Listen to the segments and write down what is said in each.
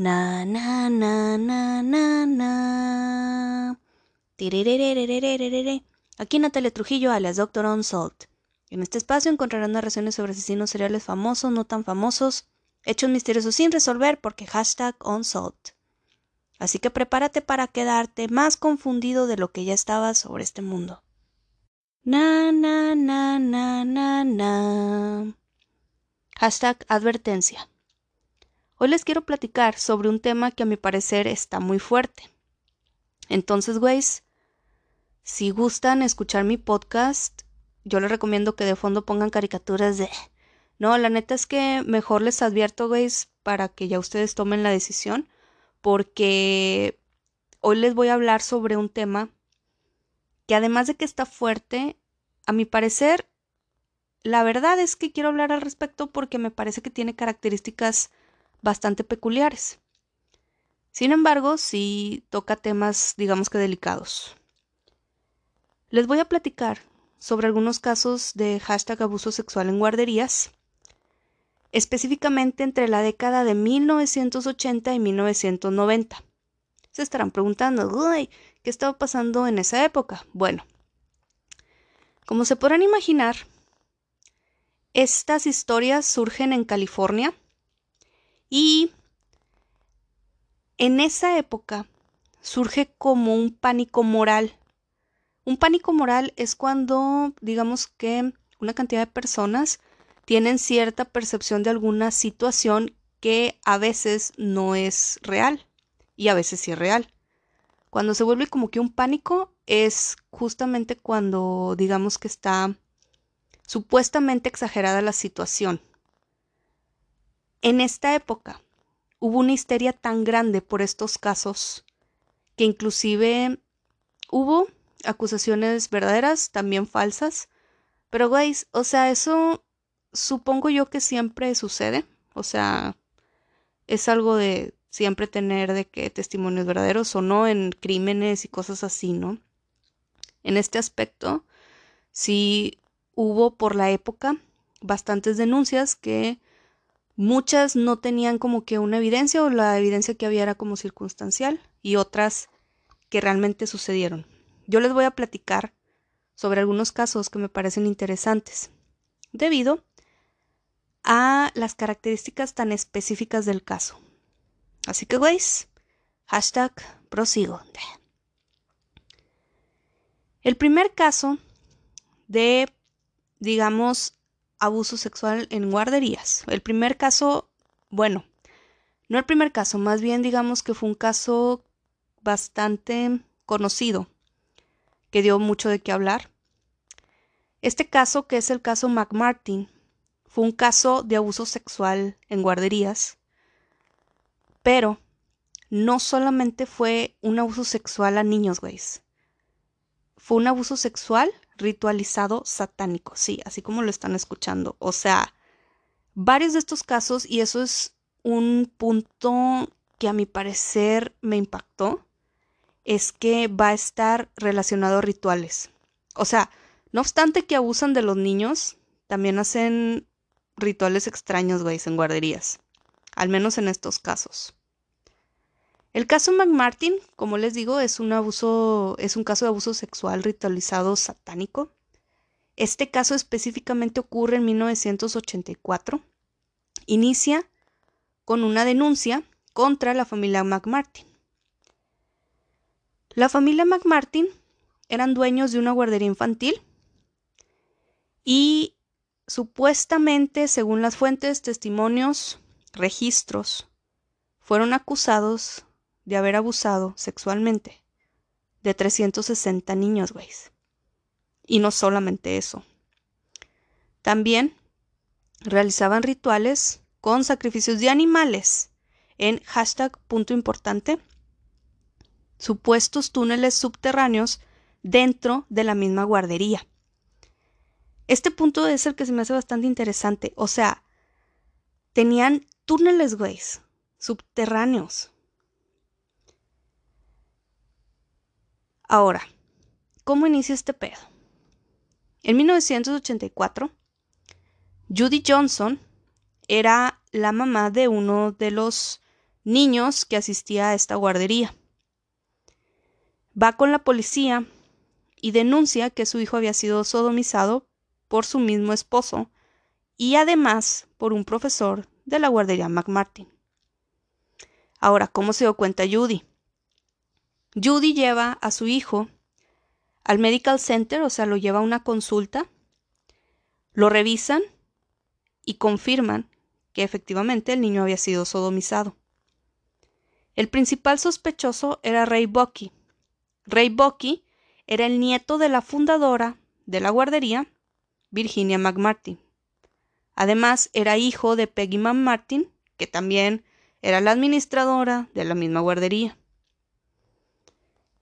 Na, na, na, na, na, na. Aquí Natalia Trujillo, alias Doctor Unsolved. En este espacio encontrarán narraciones sobre asesinos seriales famosos, no tan famosos, hechos misteriosos sin resolver porque hashtag Unsolved. Así que prepárate para quedarte más confundido de lo que ya estabas sobre este mundo. Na, na, na, na, na, na. Hashtag advertencia. Hoy les quiero platicar sobre un tema que a mi parecer está muy fuerte. Entonces, güeyes, si gustan escuchar mi podcast, yo les recomiendo que de fondo pongan caricaturas de... No, la neta es que mejor les advierto, güeyes, para que ya ustedes tomen la decisión, porque hoy les voy a hablar sobre un tema que además de que está fuerte, a mi parecer, la verdad es que quiero hablar al respecto porque me parece que tiene características bastante peculiares. Sin embargo, sí toca temas, digamos que delicados. Les voy a platicar sobre algunos casos de hashtag abuso sexual en guarderías, específicamente entre la década de 1980 y 1990. Se estarán preguntando, Uy, ¿qué estaba pasando en esa época? Bueno, como se podrán imaginar, estas historias surgen en California y en esa época surge como un pánico moral. Un pánico moral es cuando, digamos que una cantidad de personas tienen cierta percepción de alguna situación que a veces no es real y a veces sí es real. Cuando se vuelve como que un pánico es justamente cuando digamos que está supuestamente exagerada la situación. En esta época hubo una histeria tan grande por estos casos que inclusive hubo acusaciones verdaderas, también falsas. Pero, guys, o sea, eso supongo yo que siempre sucede. O sea, es algo de siempre tener de que testimonios verdaderos o no en crímenes y cosas así, ¿no? En este aspecto, sí hubo por la época bastantes denuncias que Muchas no tenían como que una evidencia o la evidencia que había era como circunstancial y otras que realmente sucedieron. Yo les voy a platicar sobre algunos casos que me parecen interesantes, debido a las características tan específicas del caso. Así que, güeyes, hashtag prosigo. El primer caso de, digamos, abuso sexual en guarderías. El primer caso, bueno, no el primer caso, más bien digamos que fue un caso bastante conocido, que dio mucho de qué hablar. Este caso, que es el caso McMartin, fue un caso de abuso sexual en guarderías, pero no solamente fue un abuso sexual a niños, güeyes. Fue un abuso sexual ritualizado satánico, sí, así como lo están escuchando. O sea, varios de estos casos, y eso es un punto que a mi parecer me impactó, es que va a estar relacionado a rituales. O sea, no obstante que abusan de los niños, también hacen rituales extraños, güey, en guarderías. Al menos en estos casos. El caso McMartin, como les digo, es un abuso, es un caso de abuso sexual ritualizado satánico. Este caso específicamente ocurre en 1984. Inicia con una denuncia contra la familia McMartin. La familia McMartin eran dueños de una guardería infantil y supuestamente, según las fuentes, testimonios, registros, fueron acusados de haber abusado sexualmente de 360 niños, güey. Y no solamente eso. También realizaban rituales con sacrificios de animales en hashtag punto importante, supuestos túneles subterráneos dentro de la misma guardería. Este punto es el que se me hace bastante interesante. O sea, tenían túneles, güey, subterráneos. Ahora, ¿cómo inicia este pedo? En 1984, Judy Johnson era la mamá de uno de los niños que asistía a esta guardería. Va con la policía y denuncia que su hijo había sido sodomizado por su mismo esposo y además por un profesor de la guardería McMartin. Ahora, ¿cómo se dio cuenta Judy? Judy lleva a su hijo al medical center, o sea, lo lleva a una consulta, lo revisan y confirman que efectivamente el niño había sido sodomizado. El principal sospechoso era Ray Bucky. Ray Bucky era el nieto de la fundadora de la guardería, Virginia McMartin. Además, era hijo de Peggy McMartin, que también era la administradora de la misma guardería.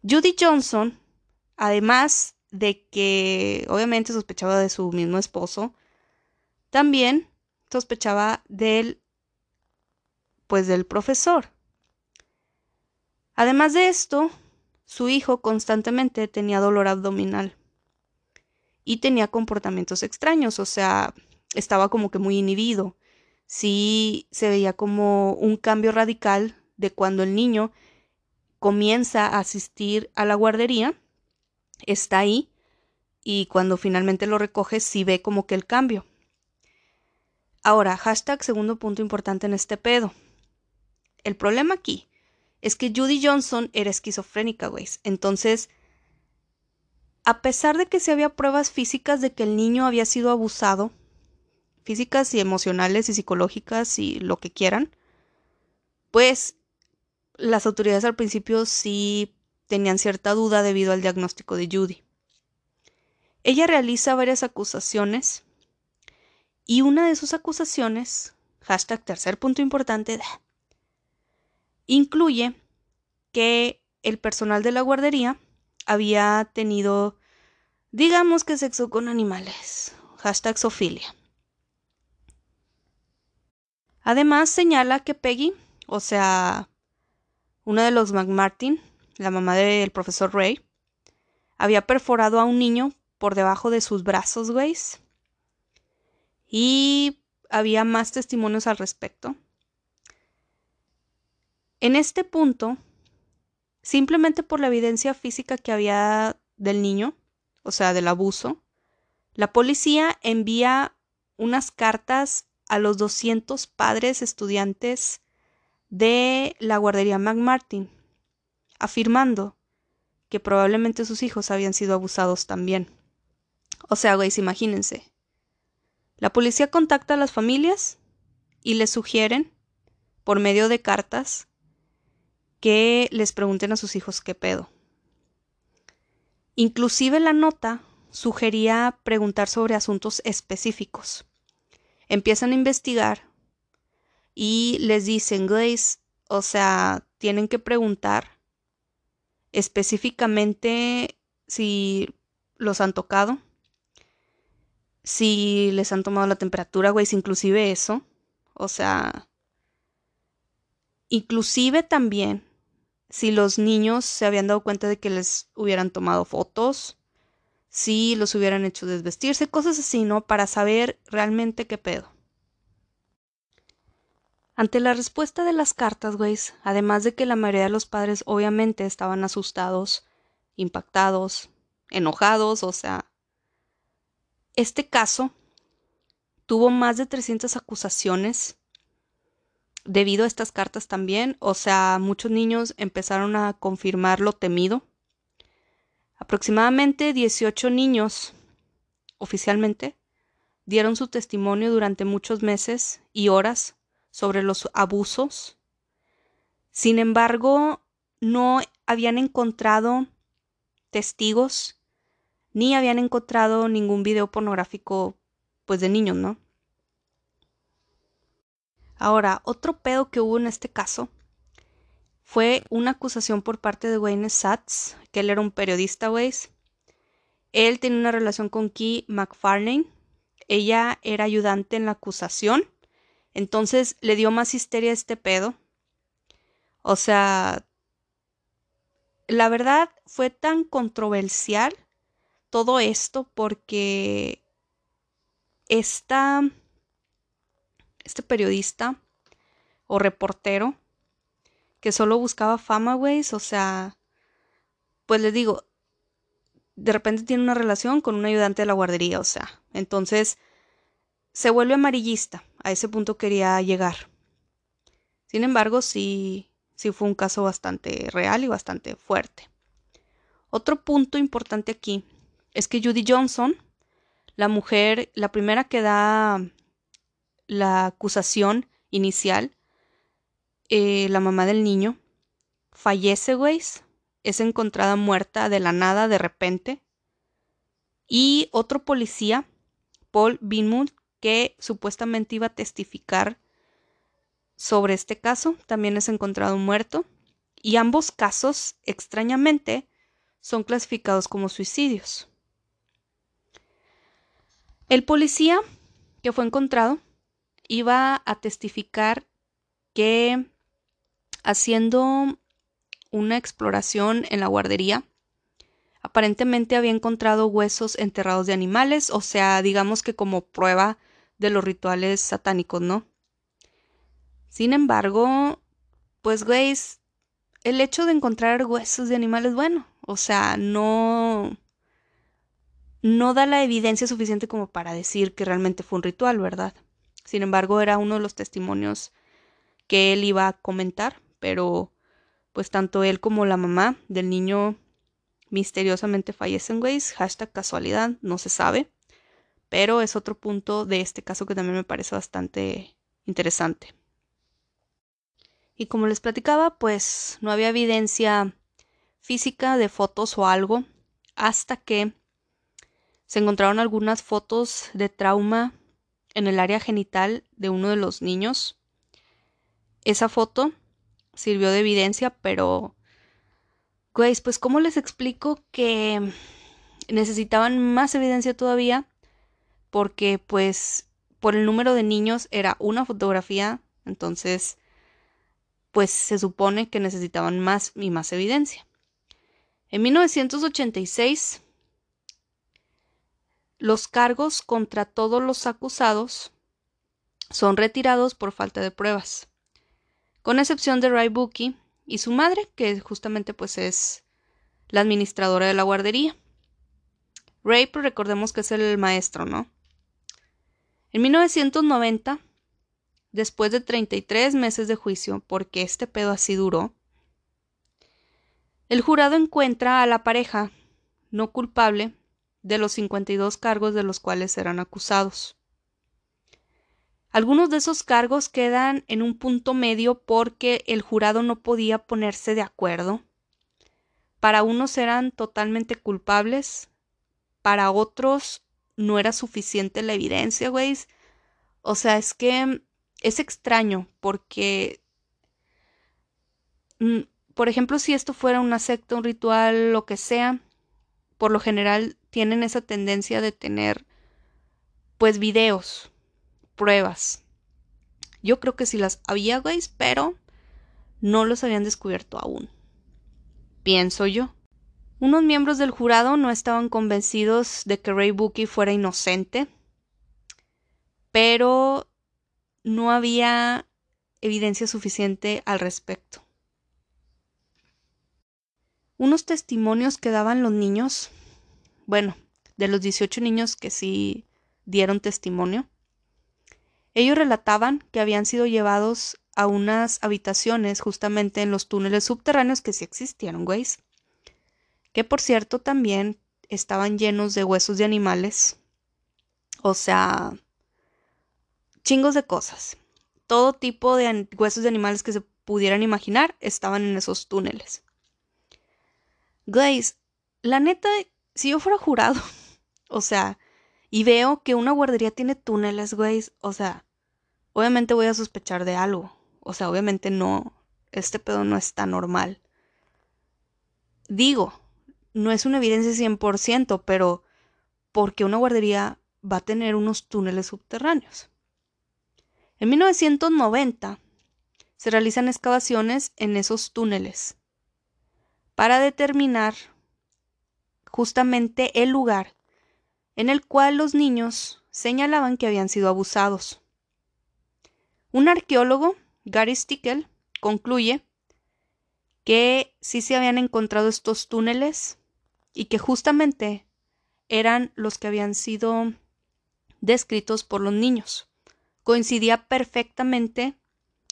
Judy Johnson, además de que obviamente sospechaba de su mismo esposo, también sospechaba del pues del profesor. Además de esto, su hijo constantemente tenía dolor abdominal y tenía comportamientos extraños, o sea, estaba como que muy inhibido. Sí se veía como un cambio radical de cuando el niño comienza a asistir a la guardería, está ahí, y cuando finalmente lo recoge, sí ve como que el cambio. Ahora, hashtag segundo punto importante en este pedo. El problema aquí es que Judy Johnson era esquizofrénica, güey. Entonces, a pesar de que se había pruebas físicas de que el niño había sido abusado, físicas y emocionales y psicológicas y lo que quieran, pues las autoridades al principio sí tenían cierta duda debido al diagnóstico de Judy. Ella realiza varias acusaciones y una de sus acusaciones, hashtag tercer punto importante, incluye que el personal de la guardería había tenido, digamos que sexo con animales, hashtag Sofilia. Además señala que Peggy, o sea, una de los McMartin, la mamá del profesor Ray, había perforado a un niño por debajo de sus brazos, güeyes. Y había más testimonios al respecto. En este punto, simplemente por la evidencia física que había del niño, o sea, del abuso, la policía envía unas cartas a los 200 padres estudiantes de la guardería McMartin, afirmando que probablemente sus hijos habían sido abusados también. O sea, güeyes, imagínense. La policía contacta a las familias y les sugieren, por medio de cartas, que les pregunten a sus hijos qué pedo. Inclusive la nota sugería preguntar sobre asuntos específicos. Empiezan a investigar y les dicen, Grace, o sea, tienen que preguntar específicamente si los han tocado, si les han tomado la temperatura, güey, inclusive eso. O sea, inclusive también si los niños se habían dado cuenta de que les hubieran tomado fotos, si los hubieran hecho desvestirse, cosas así, ¿no? Para saber realmente qué pedo. Ante la respuesta de las cartas, güey, además de que la mayoría de los padres obviamente estaban asustados, impactados, enojados, o sea, este caso tuvo más de 300 acusaciones debido a estas cartas también, o sea, muchos niños empezaron a confirmar lo temido. Aproximadamente 18 niños, oficialmente, dieron su testimonio durante muchos meses y horas sobre los abusos. Sin embargo, no habían encontrado testigos ni habían encontrado ningún video pornográfico pues de niños, ¿no? Ahora, otro pedo que hubo en este caso fue una acusación por parte de Wayne Satz, que él era un periodista, Weiss. Él tenía una relación con Key McFarlane. Ella era ayudante en la acusación. Entonces le dio más histeria a este pedo. O sea, la verdad fue tan controversial todo esto porque esta este periodista o reportero que solo buscaba fama, güey. O sea, pues les digo, de repente tiene una relación con un ayudante de la guardería, o sea, entonces se vuelve amarillista. A ese punto quería llegar. Sin embargo, sí, sí fue un caso bastante real y bastante fuerte. Otro punto importante aquí es que Judy Johnson, la mujer, la primera que da la acusación inicial, eh, la mamá del niño, fallece, güey. Es encontrada muerta de la nada, de repente. Y otro policía, Paul Binmut, que supuestamente iba a testificar sobre este caso, también es encontrado muerto. Y ambos casos, extrañamente, son clasificados como suicidios. El policía que fue encontrado iba a testificar que haciendo una exploración en la guardería, aparentemente había encontrado huesos enterrados de animales, o sea, digamos que como prueba de los rituales satánicos, ¿no? Sin embargo, pues, güey, el hecho de encontrar huesos de animales, bueno, o sea, no no da la evidencia suficiente como para decir que realmente fue un ritual, ¿verdad? Sin embargo, era uno de los testimonios que él iba a comentar, pero pues tanto él como la mamá del niño misteriosamente fallecen, güey. Hashtag casualidad, no se sabe. Pero es otro punto de este caso que también me parece bastante interesante. Y como les platicaba, pues no había evidencia física de fotos o algo hasta que se encontraron algunas fotos de trauma en el área genital de uno de los niños. Esa foto sirvió de evidencia, pero, güey, pues ¿cómo les explico que necesitaban más evidencia todavía? Porque, pues, por el número de niños era una fotografía, entonces, pues se supone que necesitaban más y más evidencia. En 1986, los cargos contra todos los acusados son retirados por falta de pruebas con excepción de Ray Bookie y su madre, que justamente pues es la administradora de la guardería. Ray, pues recordemos que es el maestro, ¿no? En 1990, después de 33 meses de juicio, porque este pedo así duró, el jurado encuentra a la pareja no culpable de los 52 cargos de los cuales eran acusados. Algunos de esos cargos quedan en un punto medio porque el jurado no podía ponerse de acuerdo. Para unos eran totalmente culpables, para otros no era suficiente la evidencia, güey. O sea, es que es extraño porque, mm, por ejemplo, si esto fuera una secta, un ritual, lo que sea, por lo general tienen esa tendencia de tener, pues, videos pruebas. Yo creo que sí las había, güey, pero no los habían descubierto aún. Pienso yo. Unos miembros del jurado no estaban convencidos de que Ray Bookie fuera inocente, pero no había evidencia suficiente al respecto. Unos testimonios que daban los niños, bueno, de los 18 niños que sí dieron testimonio, ellos relataban que habían sido llevados a unas habitaciones justamente en los túneles subterráneos que sí existieron, güey. Que por cierto también estaban llenos de huesos de animales. O sea, chingos de cosas. Todo tipo de huesos de animales que se pudieran imaginar estaban en esos túneles. Guys, la neta, si yo fuera jurado, o sea, y veo que una guardería tiene túneles, güey, o sea, obviamente voy a sospechar de algo. O sea, obviamente no, este pedo no está normal. Digo, no es una evidencia 100%, pero porque una guardería va a tener unos túneles subterráneos. En 1990 se realizan excavaciones en esos túneles para determinar justamente el lugar en el cual los niños señalaban que habían sido abusados. Un arqueólogo, Gary Stickel, concluye que sí se habían encontrado estos túneles y que justamente eran los que habían sido descritos por los niños. Coincidía perfectamente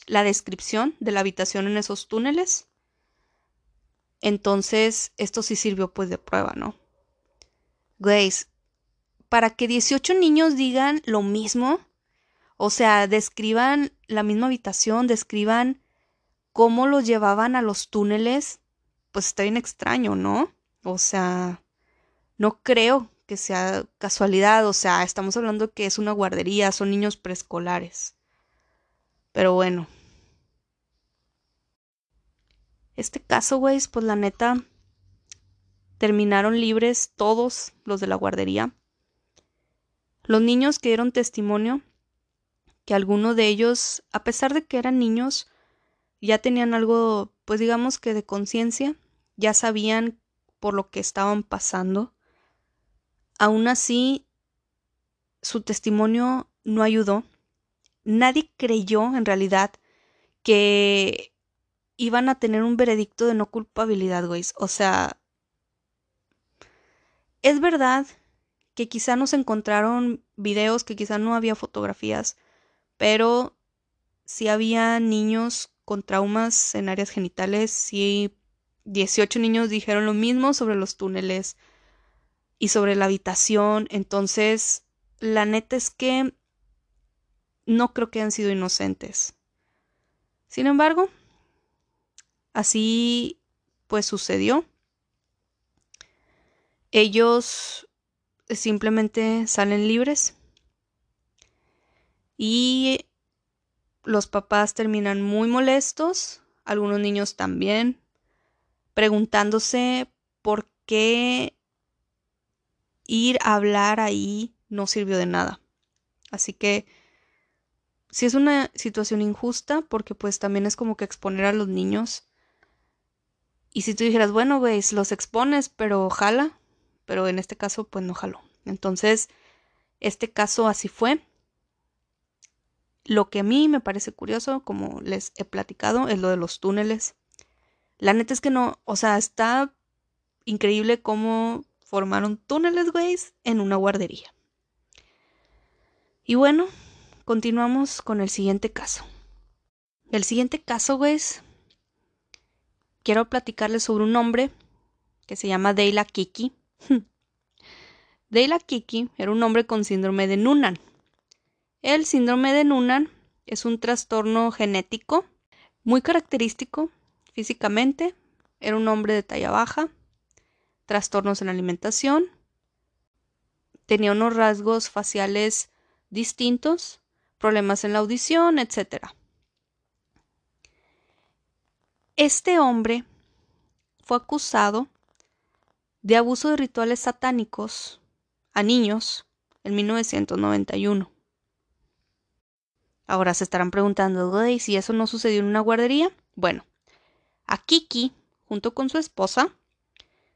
la descripción de la habitación en esos túneles. Entonces, esto sí sirvió pues de prueba, ¿no? Grace, para que 18 niños digan lo mismo, o sea, describan la misma habitación, describan cómo los llevaban a los túneles, pues está bien extraño, ¿no? O sea, no creo que sea casualidad, o sea, estamos hablando que es una guardería, son niños preescolares. Pero bueno. Este caso, güey, pues la neta, terminaron libres todos los de la guardería. Los niños que dieron testimonio, que algunos de ellos, a pesar de que eran niños, ya tenían algo, pues digamos que de conciencia, ya sabían por lo que estaban pasando. Aún así, su testimonio no ayudó. Nadie creyó, en realidad, que iban a tener un veredicto de no culpabilidad, güey. O sea, es verdad que quizá no se encontraron videos, que quizá no había fotografías, pero si había niños con traumas en áreas genitales, sí 18 niños dijeron lo mismo sobre los túneles, y sobre la habitación. Entonces, la neta es que no creo que hayan sido inocentes. Sin embargo, así pues sucedió. Ellos simplemente salen libres y los papás terminan muy molestos, algunos niños también, preguntándose por qué ir a hablar ahí no sirvió de nada. Así que si es una situación injusta porque pues también es como que exponer a los niños. Y si tú dijeras, bueno, veis, los expones, pero jala, pero en este caso pues no jaló. Entonces, este caso así fue. Lo que a mí me parece curioso, como les he platicado, es lo de los túneles. La neta es que no, o sea, está increíble cómo formaron túneles, güey, en una guardería. Y bueno, continuamos con el siguiente caso. El siguiente caso, güey, quiero platicarles sobre un hombre que se llama Deila Kiki. Deila Kiki era un hombre con síndrome de Noonan. El síndrome de Noonan es un trastorno genético muy característico físicamente. Era un hombre de talla baja, trastornos en la alimentación, tenía unos rasgos faciales distintos, problemas en la audición, etc. Este hombre fue acusado de abuso de rituales satánicos a niños en 1991. Ahora se estarán preguntando, ¿y si eso no sucedió en una guardería? Bueno, a Kiki, junto con su esposa,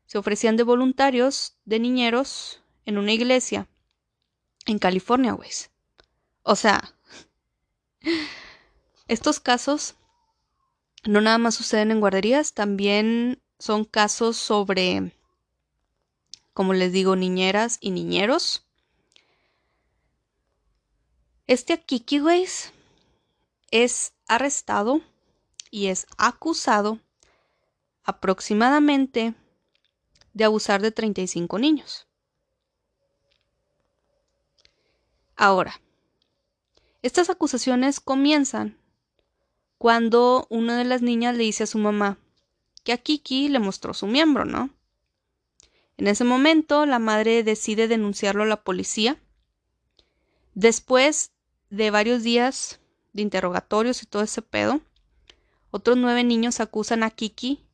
se ofrecían de voluntarios de niñeros en una iglesia en California, güey. O sea, estos casos no nada más suceden en guarderías, también son casos sobre, como les digo, niñeras y niñeros. Este Akiki, es arrestado y es acusado aproximadamente de abusar de 35 niños. Ahora, estas acusaciones comienzan cuando una de las niñas le dice a su mamá que a Kiki le mostró su miembro, ¿no? En ese momento, la madre decide denunciarlo a la policía. Después de varios días de interrogatorios y todo ese pedo, otros nueve niños acusan a Kiki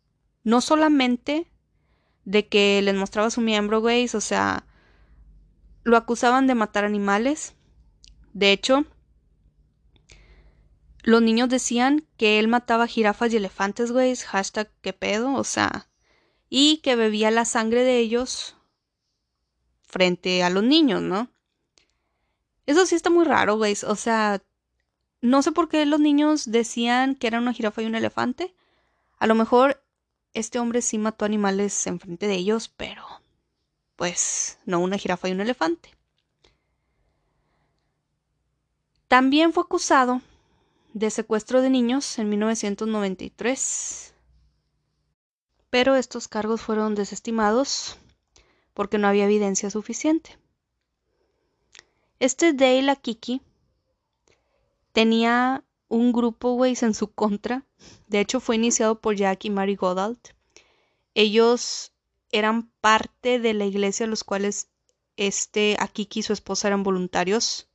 no solamente de que les mostraba su miembro, güey, o sea, lo acusaban de matar animales. De hecho, los niños decían que él mataba jirafas y elefantes, güey, hashtag qué pedo, o sea, y que bebía la sangre de ellos frente a los niños, ¿no? Eso sí está muy raro, güey, o sea, no sé por qué los niños decían que era una jirafa y un elefante. A lo mejor este hombre sí mató animales enfrente de ellos, pero pues no una jirafa y un elefante. También fue acusado de secuestro de niños en 1993, pero estos cargos fueron desestimados porque no había evidencia suficiente. Este Dale Akiki tenía un grupo, güey, en su contra. De hecho, fue iniciado por Jack y Mary Goddard. Ellos eran parte de la iglesia, los cuales este Akiki y su esposa eran voluntarios.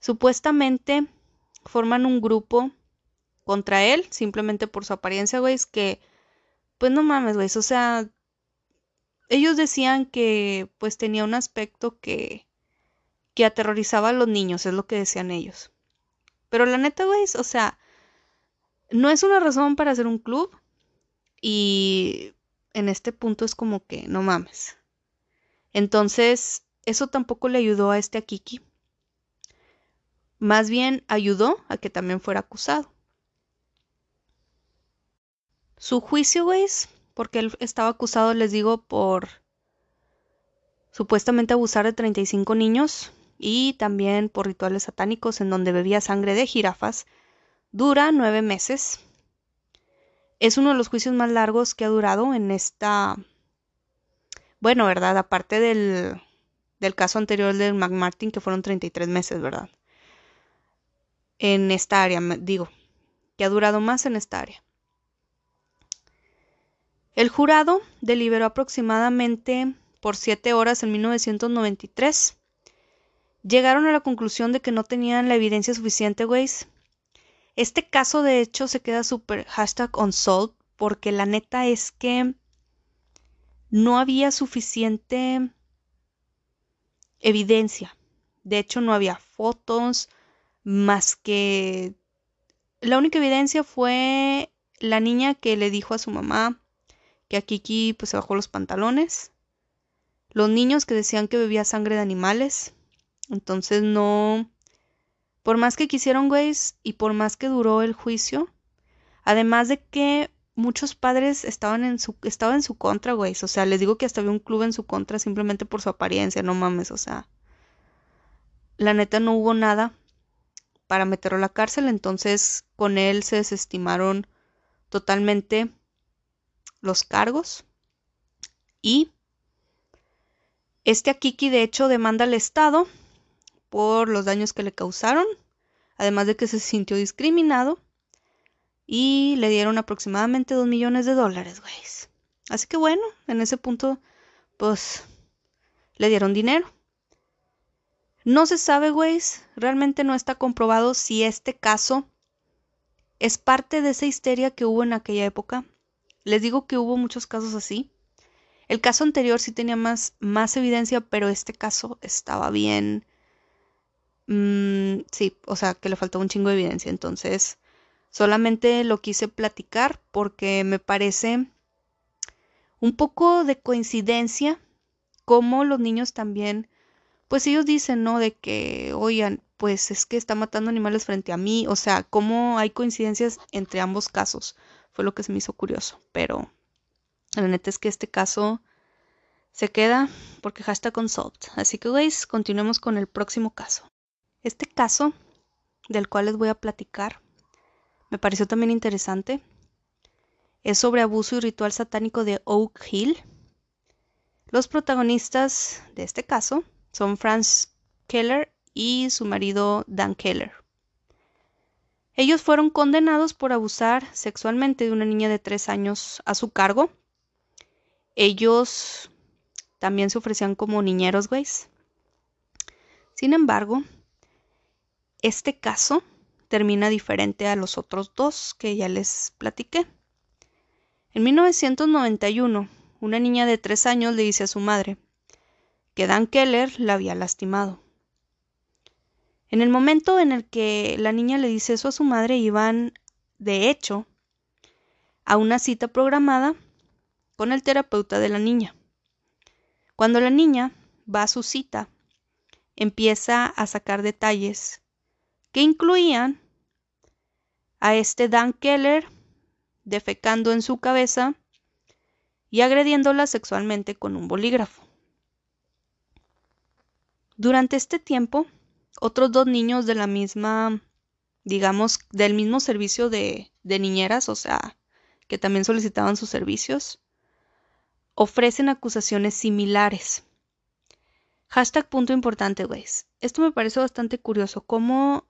Supuestamente forman un grupo contra él, simplemente por su apariencia, güey, que, pues no mames, güey, o sea, ellos decían que pues tenía un aspecto que, que aterrorizaba a los niños, es lo que decían ellos. Pero la neta, güey, o sea, no es una razón para hacer un club y en este punto es como que no mames. Entonces, eso tampoco le ayudó a este Akiki. Más bien ayudó a que también fuera acusado. Su juicio, güey, porque él estaba acusado, les digo, por supuestamente abusar de 35 niños y también por rituales satánicos en donde bebía sangre de jirafas, dura nueve meses. Es uno de los juicios más largos que ha durado en esta... Bueno, ¿verdad? Aparte del, del caso anterior del McMartin, que fueron 33 meses, ¿verdad? En esta área, digo, que ha durado más en esta área. El jurado deliberó aproximadamente por siete horas en 1993. Llegaron a la conclusión de que no tenían la evidencia suficiente, güeyes. Este caso, de hecho, se queda súper hashtag unsolved porque la neta es que no había suficiente evidencia. De hecho, no había fotos más que... La única evidencia fue la niña que le dijo a su mamá que a Kiki pues se bajó los pantalones. Los niños que decían que bebía sangre de animales. Entonces no... Por más que quisieron, güeyes, y por más que duró el juicio, además de que muchos padres estaban en su, estaban en su contra, güey. O sea, les digo que hasta había un club en su contra simplemente por su apariencia, no mames, o sea. La neta no hubo nada para meterlo a la cárcel, entonces con él se desestimaron totalmente los cargos y este Akiki de hecho demanda al Estado por los daños que le causaron, además de que se sintió discriminado y le dieron aproximadamente 2 millones de dólares, güey. Así que bueno, en ese punto pues le dieron dinero. No se sabe, güey, realmente no está comprobado si este caso es parte de esa histeria que hubo en aquella época les digo que hubo muchos casos así. El caso anterior sí tenía más, más evidencia, pero este caso estaba bien. Mm, sí, o sea, que le faltaba un chingo de evidencia. Entonces, solamente lo quise platicar porque me parece un poco de coincidencia como los niños también, pues ellos dicen, ¿no? De que, oigan, pues es que está matando animales frente a mí, o sea, cómo hay coincidencias entre ambos casos. Fue lo que se me hizo curioso. Pero la neta es que este caso se queda porque hashtag consult. Así que, guys, continuemos con el próximo caso. Este caso, del cual les voy a platicar, me pareció también interesante. Es sobre abuso y ritual satánico de Oak Hill. Los protagonistas de este caso son Franz Keller y su marido Dan Keller. Ellos fueron condenados por abusar sexualmente de una niña de tres años a su cargo. Ellos también se ofrecían como niñeros, güeyes. Sin embargo, este caso termina diferente a los otros dos que ya les platiqué. En 1991, una niña de tres años le dice a su madre que Dan Keller la había lastimado. En el momento en el que la niña le dice eso a su madre, iban, de hecho, a una cita programada con el terapeuta de la niña. Cuando la niña va a su cita, empieza a sacar detalles que incluían a este Dan Keller defecando en su cabeza y agrediéndola sexualmente con un bolígrafo. Durante este tiempo, otros dos niños de la misma, digamos, del mismo servicio de, de niñeras, o sea, que también solicitaban sus servicios, ofrecen acusaciones similares. Hashtag punto importante, güeyes. Esto me parece bastante curioso, cómo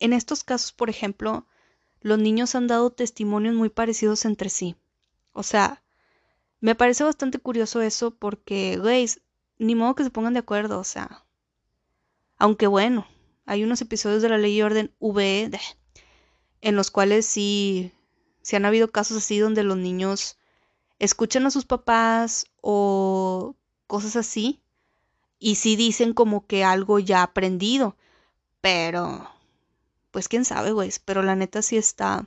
en estos casos, por ejemplo, los niños han dado testimonios muy parecidos entre sí. O sea, me parece bastante curioso eso porque, güeyes, ni modo que se pongan de acuerdo, o sea. Aunque bueno, hay unos episodios de la ley y orden VE en los cuales sí, sí han habido casos así donde los niños escuchan a sus papás o cosas así y sí dicen como que algo ya aprendido, pero pues quién sabe, güey, pero la neta sí está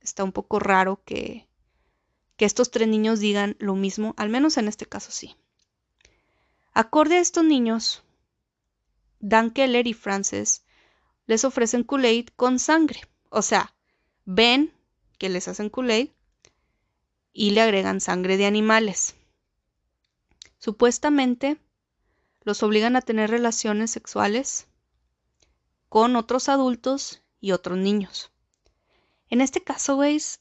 está un poco raro que que estos tres niños digan lo mismo, al menos en este caso sí. Acorde a estos niños, Dan Keller y Frances les ofrecen Kool-Aid con sangre, o sea, ven que les hacen Kool-Aid y le agregan sangre de animales. Supuestamente los obligan a tener relaciones sexuales con otros adultos y otros niños. En este caso, veis,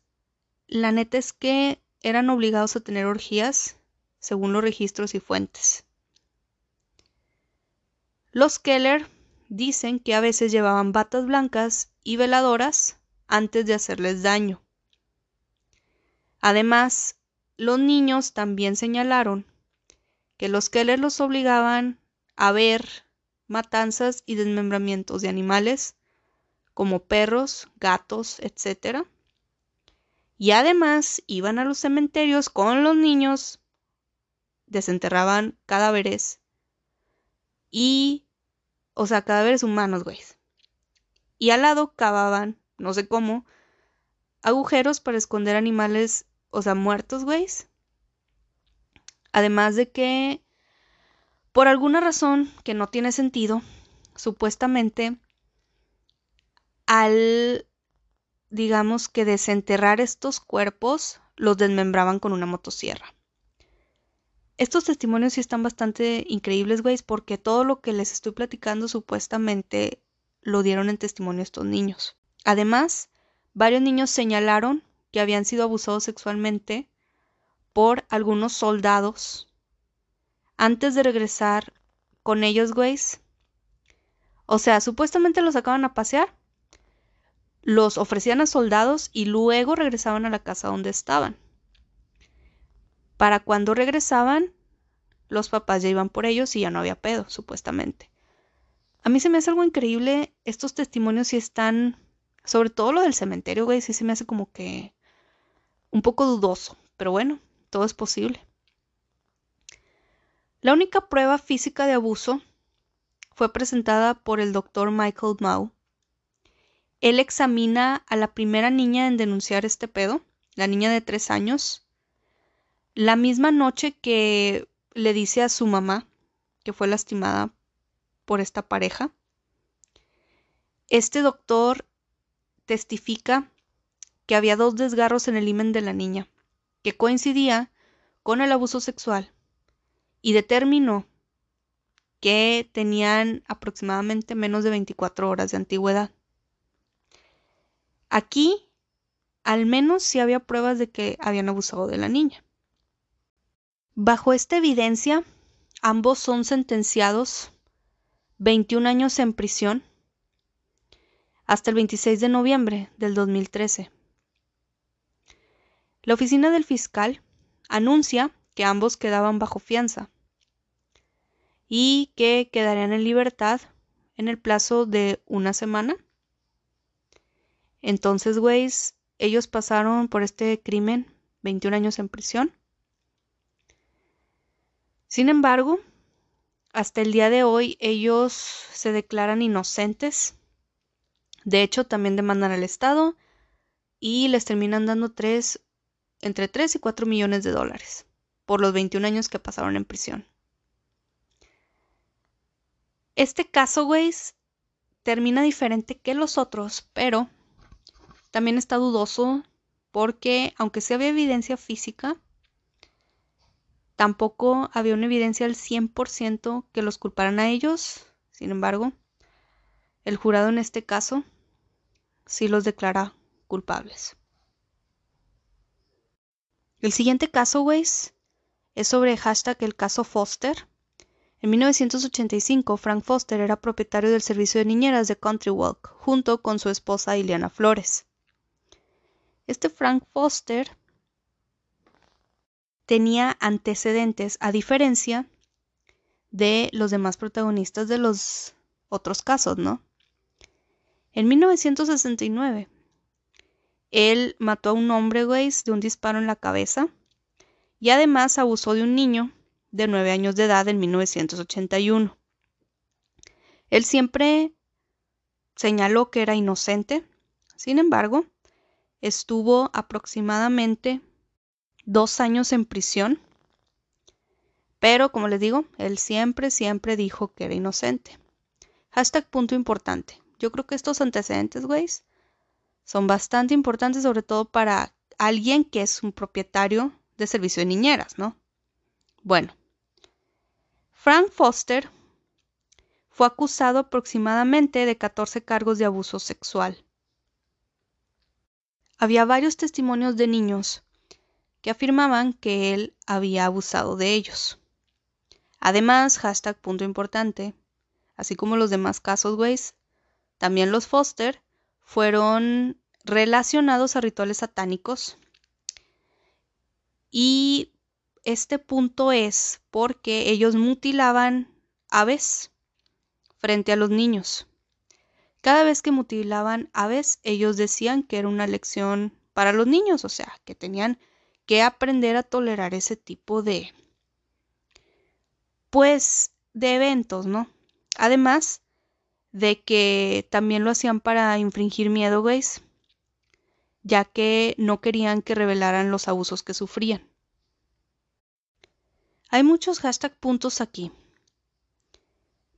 la neta es que eran obligados a tener orgías según los registros y fuentes. Los Keller dicen que a veces llevaban batas blancas y veladoras antes de hacerles daño. Además, los niños también señalaron que los Keller los obligaban a ver matanzas y desmembramientos de animales como perros, gatos, etc. Y además iban a los cementerios con los niños, desenterraban cadáveres y, o sea, cadáveres humanos, güey. Y al lado cavaban, no sé cómo, agujeros para esconder animales o sea, muertos, güeyes. Además de que, por alguna razón que no tiene sentido, supuestamente, al, digamos que desenterrar estos cuerpos, los desmembraban con una motosierra. Estos testimonios sí están bastante increíbles, güeyes, porque todo lo que les estoy platicando supuestamente lo dieron en testimonio estos niños. Además, varios niños señalaron que habían sido abusados sexualmente por algunos soldados antes de regresar con ellos, güeyes. O sea, supuestamente los sacaban a pasear, los ofrecían a soldados y luego regresaban a la casa donde estaban. Para cuando regresaban, los papás ya iban por ellos y ya no había pedo, supuestamente. A mí se me hace algo increíble, estos testimonios sí están, sobre todo lo del cementerio, güey, sí se me hace como que un poco dudoso, pero bueno, todo es posible. La única prueba física de abuso fue presentada por el doctor Michael Mau. Él examina a la primera niña en denunciar este pedo, la niña de tres años, la misma noche que le dice a su mamá que fue lastimada por esta pareja. Este doctor testifica que había dos desgarros en el himen de la niña, que coincidía con el abuso sexual, y determinó que tenían aproximadamente menos de 24 horas de antigüedad. Aquí, al menos sí había pruebas de que habían abusado de la niña. Bajo esta evidencia, ambos son sentenciados 21 años en prisión hasta el 26 de noviembre del 2013. La oficina del fiscal anuncia que ambos quedaban bajo fianza y que quedarían en libertad en el plazo de una semana. Entonces, güeyes, ellos pasaron por este crimen 21 años en prisión. Sin embargo, hasta el día de hoy ellos se declaran inocentes. De hecho, también demandan al Estado y les terminan dando tres entre 3 y 4 millones de dólares por los 21 años que pasaron en prisión. Este caso, güeyes, termina diferente que los otros, pero también está dudoso porque aunque sí había evidencia física, tampoco había una evidencia al 100% que los culparan a ellos. Sin embargo, el jurado en este caso sí los declara culpables. El siguiente caso, güey, es sobre hashtag el caso Foster. En 1985, Frank Foster era propietario del servicio de niñeras de Country Walk, junto con su esposa Ileana Flores. Este Frank Foster tenía antecedentes, a diferencia de los demás protagonistas de los otros casos, ¿no? En 1969, él mató a un hombre, güey, de un disparo en la cabeza y además abusó de un niño de nueve años de edad en 1981. Él siempre señaló que era inocente, sin embargo, estuvo aproximadamente dos años en prisión, pero como les digo, él siempre, siempre dijo que era inocente. Hashtag punto importante. Yo creo que estos antecedentes, güey, son bastante importantes, sobre todo para alguien que es un propietario de servicio de niñeras, ¿no? Bueno, Frank Foster fue acusado aproximadamente de 14 cargos de abuso sexual. Había varios testimonios de niños que afirmaban que él había abusado de ellos. Además, hashtag punto importante, así como los demás casos, Waze, también los Foster fueron relacionados a rituales satánicos. Y este punto es porque ellos mutilaban aves frente a los niños. Cada vez que mutilaban aves, ellos decían que era una lección para los niños, o sea, que tenían que aprender a tolerar ese tipo de, pues, de eventos, ¿no? Además de que también lo hacían para infringir miedo, güeyes, ya que no querían que revelaran los abusos que sufrían. Hay muchos hashtag puntos aquí.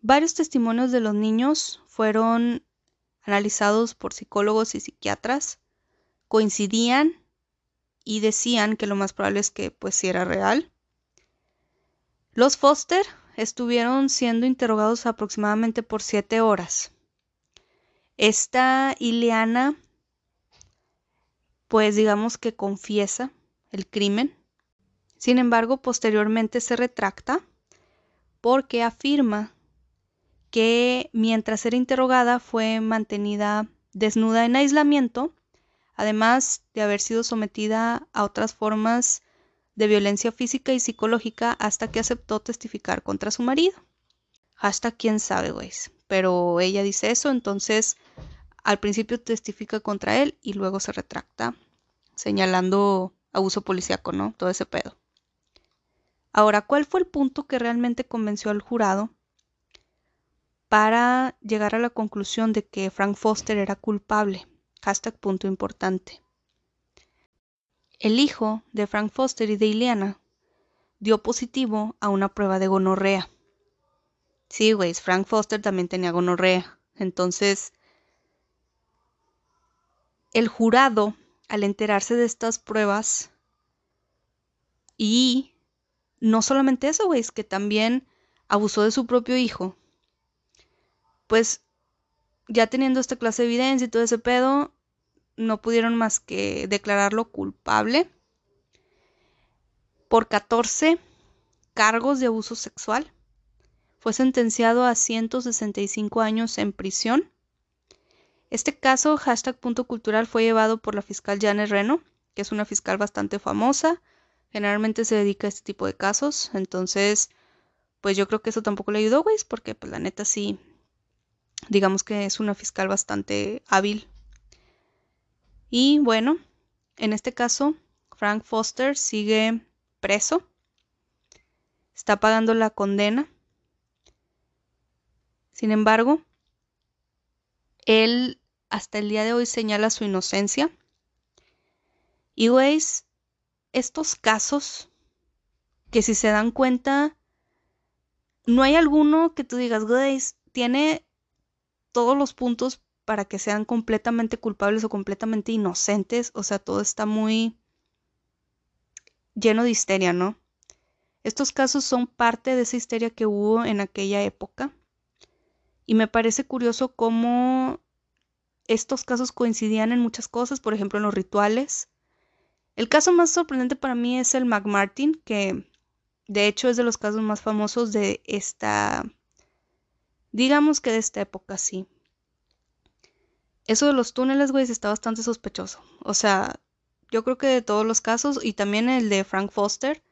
Varios testimonios de los niños fueron analizados por psicólogos y psiquiatras, coincidían y decían que lo más probable es que pues sí era real. Los Foster estuvieron siendo interrogados aproximadamente por siete horas. Esta Ileana, pues digamos que confiesa el crimen. Sin embargo, posteriormente se retracta porque afirma que mientras era interrogada fue mantenida desnuda en aislamiento además de haber sido sometida a otras formas de violencia física y psicológica hasta que aceptó testificar contra su marido. Hasta quién sabe, güey. Pero ella dice eso, entonces al principio testifica contra él y luego se retracta, señalando abuso policíaco, ¿no? Todo ese pedo. Ahora, ¿cuál fue el punto que realmente convenció al jurado para llegar a la conclusión de que Frank Foster era culpable? Hashtag punto importante. El hijo de Frank Foster y de Ileana dio positivo a una prueba de gonorrea. Sí, güey, Frank Foster también tenía gonorrea. Entonces, el jurado, al enterarse de estas pruebas, y no solamente eso, güey, es que también abusó de su propio hijo, pues ya teniendo esta clase de evidencia y todo ese pedo, no pudieron más que declararlo culpable por 14 cargos de abuso sexual. Fue sentenciado a 165 años en prisión. Este caso, hashtag punto cultural, fue llevado por la fiscal Janet Reno, que es una fiscal bastante famosa. Generalmente se dedica a este tipo de casos. Entonces, pues yo creo que eso tampoco le ayudó, güey, porque pues la neta sí, digamos que es una fiscal bastante hábil y bueno, en este caso, Frank Foster sigue preso, está pagando la condena. Sin embargo, él hasta el día de hoy señala su inocencia. Y veis, estos casos que si se dan cuenta, no hay alguno que tú digas, güey, tiene todos los puntos para que sean completamente culpables o completamente inocentes. O sea, todo está muy lleno de histeria, ¿no? Estos casos son parte de esa histeria que hubo en aquella época. Y me parece curioso cómo estos casos coincidían en muchas cosas, por ejemplo, en los rituales. El caso más sorprendente para mí es el McMartin, que de hecho es de los casos más famosos de esta, digamos que de esta época, sí. Eso de los túneles, güey, está bastante sospechoso. O sea, yo creo que de todos los casos, y también el de Frank Foster,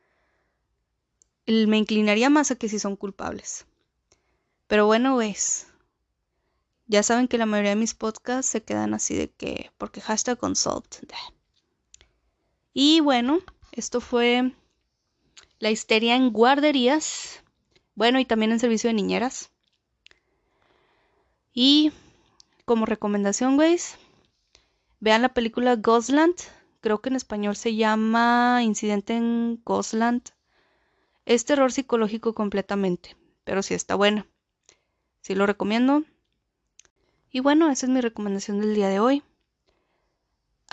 me inclinaría más a que sí son culpables. Pero bueno, ves. Ya saben que la mayoría de mis podcasts se quedan así de que, porque hashtag consult. Y bueno, esto fue la histeria en guarderías. Bueno, y también en servicio de niñeras. Y como recomendación, güeyes, vean la película Ghostland. Creo que en español se llama Incidente en Ghostland. Es terror psicológico completamente, pero sí está buena. Sí lo recomiendo. Y bueno, esa es mi recomendación del día de hoy.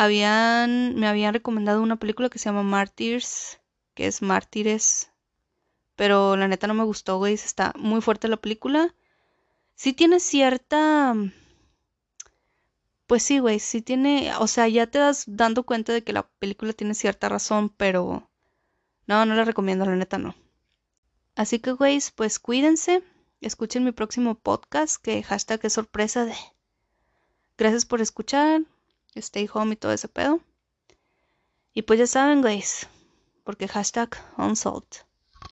Habían, me habían recomendado una película que se llama Martyrs, que es Mártires, pero la neta no me gustó, güey. Está muy fuerte la película. Sí tiene cierta... Pues sí, güey, sí tiene, o sea, ya te das dando cuenta de que la película tiene cierta razón, pero no, no la recomiendo, la neta no. Así que, güeyes, pues cuídense. Escuchen mi próximo podcast, que hashtag es sorpresa de... Gracias por escuchar. Stay home y todo ese pedo. Y pues ya saben, güeyes, porque hashtag unsolved.